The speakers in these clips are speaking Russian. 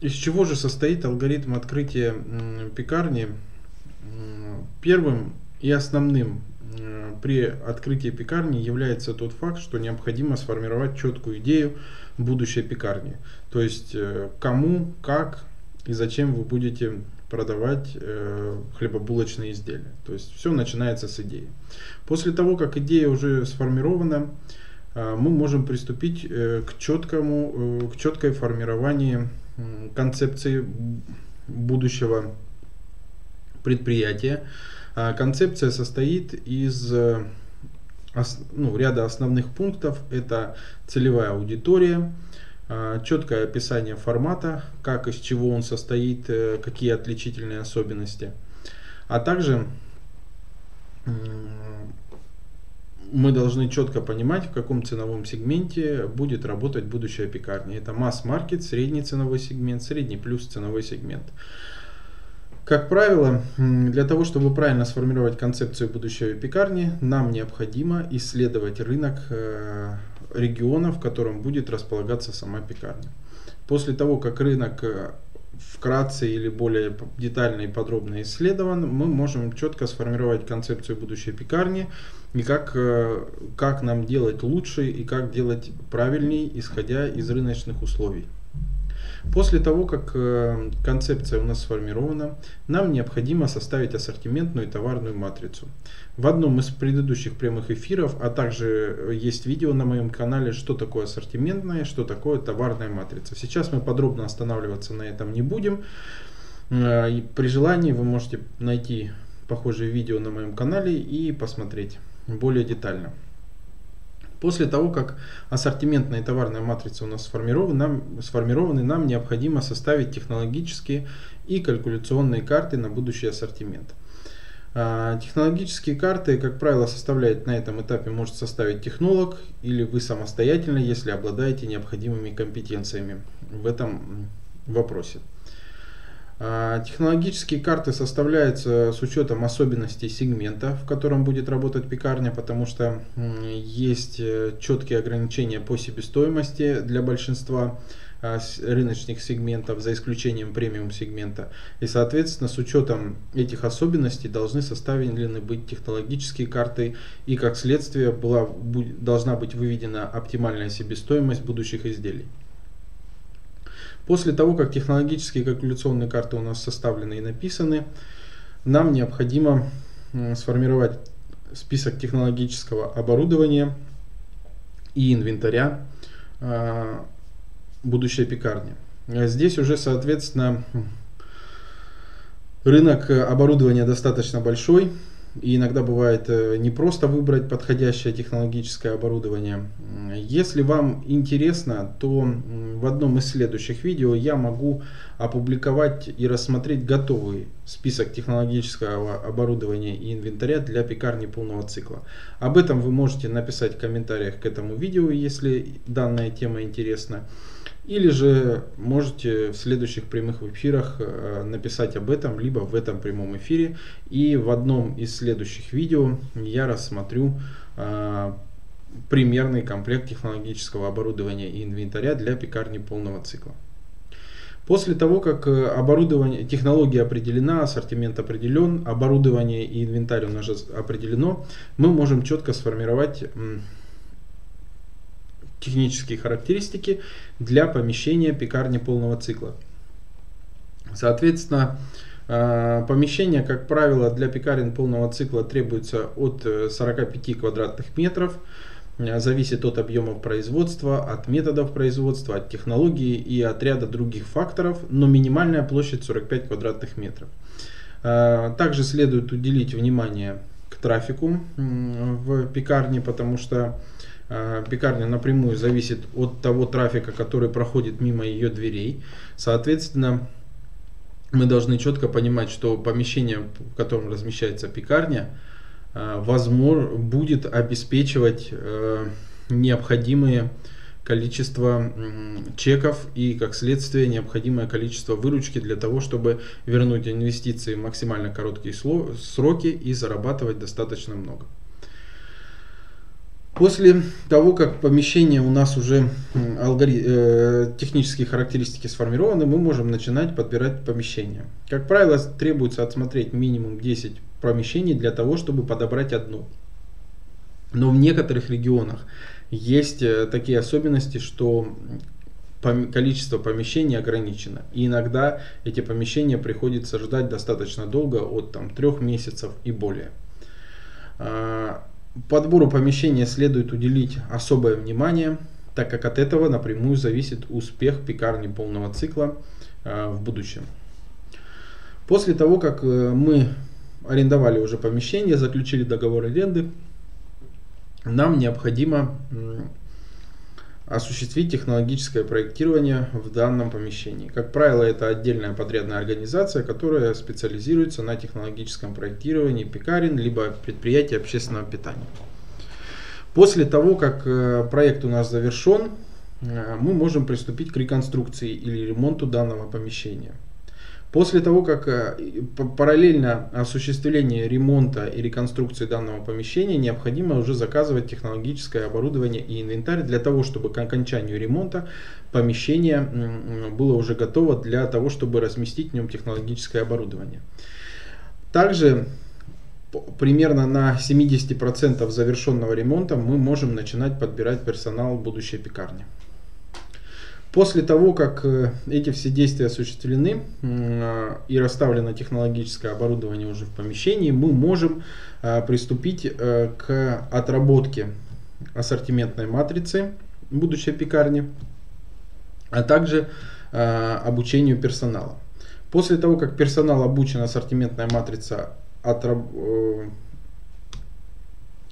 из чего же состоит алгоритм открытия пекарни? Первым и основным при открытии пекарни является тот факт, что необходимо сформировать четкую идею будущей пекарни. То есть э, кому, как и зачем вы будете продавать э, хлебобулочные изделия. То есть все начинается с идеи. После того, как идея уже сформирована, э, мы можем приступить э, к четкому, э, к четкой формированию концепции будущего предприятия. А концепция состоит из э, ну, ряда основных пунктов. Это целевая аудитория, а, четкое описание формата, как из чего он состоит, какие отличительные особенности. А также мы должны четко понимать, в каком ценовом сегменте будет работать будущая пекарня. Это масс-маркет, средний ценовой сегмент, средний плюс ценовой сегмент. Как правило, для того, чтобы правильно сформировать концепцию будущей пекарни, нам необходимо исследовать рынок э, региона, в котором будет располагаться сама пекарня. После того, как рынок э, вкратце или более детально и подробно исследован, мы можем четко сформировать концепцию будущей пекарни и как, э, как нам делать лучше и как делать правильней, исходя из рыночных условий. После того, как э, концепция у нас сформирована, нам необходимо составить ассортиментную и товарную матрицу. В одном из предыдущих прямых эфиров, а также э, есть видео на моем канале, что такое ассортиментная, что такое товарная матрица. Сейчас мы подробно останавливаться на этом не будем. Э, и при желании вы можете найти похожие видео на моем канале и посмотреть более детально. После того, как ассортиментная и товарная матрица у нас сформированы, нам, сформированы, нам необходимо составить технологические и калькуляционные карты на будущий ассортимент. А, технологические карты, как правило, составляет на этом этапе может составить технолог или вы самостоятельно, если обладаете необходимыми компетенциями в этом вопросе. А, технологические карты составляются с учетом особенностей сегмента, в котором будет работать пекарня, потому что есть э, четкие ограничения по себестоимости для большинства а, рыночных сегментов, за исключением премиум сегмента. И, соответственно, с учетом этих особенностей должны составлены быть технологические карты, и как следствие была, должна быть выведена оптимальная себестоимость будущих изделий. После того, как технологические калькуляционные карты у нас составлены и написаны, нам необходимо сформировать список технологического оборудования и инвентаря а, будущей пекарни. Здесь уже, соответственно, рынок оборудования достаточно большой. И иногда бывает э, не просто выбрать подходящее технологическое оборудование. Если вам интересно, то в одном из следующих видео я могу опубликовать и рассмотреть готовый список технологического оборудования и инвентаря для пекарни полного цикла. Об этом вы можете написать в комментариях к этому видео, если данная тема интересна. Или же можете в следующих прямых эфирах э, написать об этом, либо в этом прямом эфире. И в одном из следующих видео я рассмотрю э, примерный комплект технологического оборудования и инвентаря для пекарни полного цикла. После того, как э, оборудование, технология определена, ассортимент определен, оборудование и инвентарь у нас определено, мы можем четко сформировать технические характеристики для помещения пекарни полного цикла. Соответственно, э, помещение, как правило, для пекарен полного цикла требуется от 45 э, квадратных метров. Э, зависит от объемов производства, от методов производства, от технологии и от ряда других факторов, но минимальная площадь 45 квадратных метров. Также следует уделить внимание к трафику в пекарне, потому что пекарня напрямую зависит от того трафика, который проходит мимо ее дверей. Соответственно, мы должны четко понимать, что помещение, в котором размещается пекарня, э, возможно, будет обеспечивать э, необходимые количество чеков и, как следствие, необходимое количество выручки для того, чтобы вернуть инвестиции в максимально короткие сроки и зарабатывать достаточно много. После того, как помещение у нас уже алгори... э, технические характеристики сформированы, мы можем начинать подбирать помещение. Как правило, требуется отсмотреть минимум 10 помещений для того, чтобы подобрать одно. Но в некоторых регионах есть э, такие особенности, что количество помещений ограничено. И иногда эти помещения приходится ждать достаточно долго, от там, трех месяцев и более. Подбору помещения следует уделить особое внимание, так как от этого напрямую зависит успех пекарни полного цикла э, в будущем. После того, как э, мы арендовали уже помещение, заключили договор аренды, нам необходимо осуществить технологическое проектирование в данном помещении. Как правило, это отдельная подрядная организация, которая специализируется на технологическом проектировании пекарен, либо предприятий общественного питания. После того, как э, проект у нас завершен, э, мы можем приступить к реконструкции или ремонту данного помещения. После того, как э, параллельно осуществлению ремонта и реконструкции данного помещения, необходимо уже заказывать технологическое оборудование и инвентарь для того, чтобы к окончанию ремонта помещение было уже готово для того, чтобы разместить в нем технологическое оборудование. Также примерно на 70% завершенного ремонта мы можем начинать подбирать персонал будущей пекарни. После того, как э, эти все действия осуществлены а, и расставлено технологическое оборудование уже в помещении, мы можем а, приступить э, к отработке ассортиментной матрицы будущей пекарни, а также а, обучению персонала. После того, как персонал обучен, ассортиментная матрица э,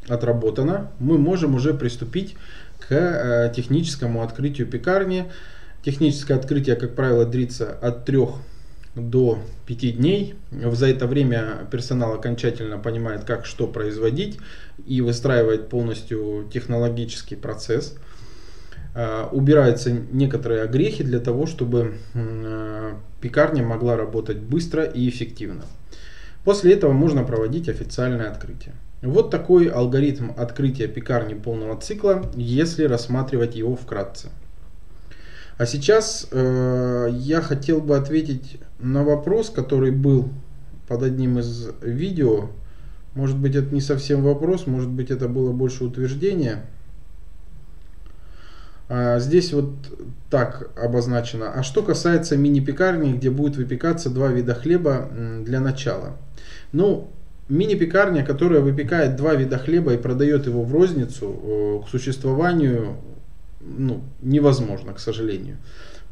отработана, мы можем уже приступить к э, техническому открытию пекарни. Техническое открытие, как правило, длится от 3 до 5 дней. За это время персонал окончательно понимает, как что производить и выстраивает полностью технологический процесс. Э, убираются некоторые огрехи для того, чтобы э, пекарня могла работать быстро и эффективно. После этого можно проводить официальное открытие. Вот такой алгоритм открытия пекарни полного цикла, если рассматривать его вкратце. А сейчас э, я хотел бы ответить на вопрос, который был под одним из видео. Может быть это не совсем вопрос, может быть это было больше утверждение. А здесь вот так обозначено. А что касается мини-пекарни, где будет выпекаться два вида хлеба для начала. Ну, Мини-пекарня, которая выпекает два вида хлеба и продает его в розницу, э, к существованию ну, невозможно, к сожалению.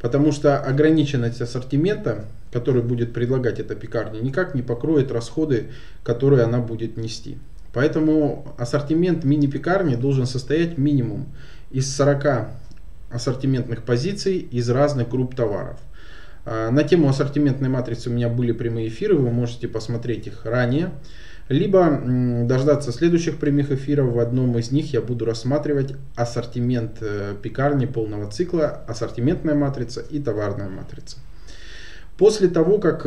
Потому что ограниченность ассортимента, который будет предлагать эта пекарня, никак не покроет расходы, которые она будет нести. Поэтому ассортимент мини-пекарни должен состоять минимум из 40 ассортиментных позиций из разных групп товаров. А, на тему ассортиментной матрицы у меня были прямые эфиры, вы можете посмотреть их ранее. Либо дождаться следующих прямых эфиров. В одном из них я буду рассматривать ассортимент э, пекарни полного цикла, ассортиментная матрица и товарная матрица. После того, как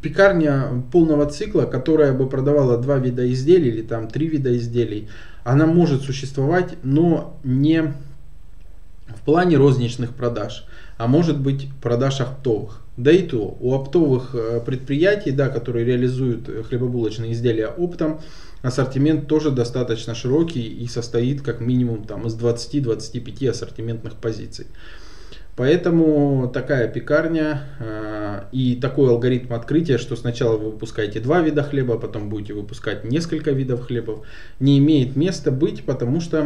Пекарня полного цикла, которая бы продавала два вида изделий или там три вида изделий, она может существовать, но не в плане розничных продаж, а может быть продаж оптовых. Да и то, у оптовых э, предприятий, да, которые реализуют хлебобулочные изделия оптом, ассортимент тоже достаточно широкий и состоит как минимум там, из 20-25 ассортиментных позиций. Поэтому такая пекарня э, и такой алгоритм открытия, что сначала вы выпускаете два вида хлеба, потом будете выпускать несколько видов хлебов, не имеет места быть, потому что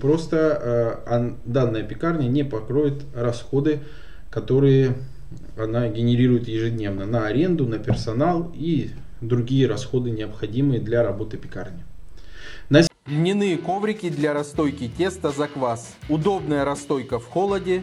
просто э, данная пекарня не покроет расходы, которые она генерирует ежедневно на аренду, на персонал и другие расходы, необходимые для работы пекарни. Льняные коврики для расстойки теста за квас. Удобная расстойка в холоде.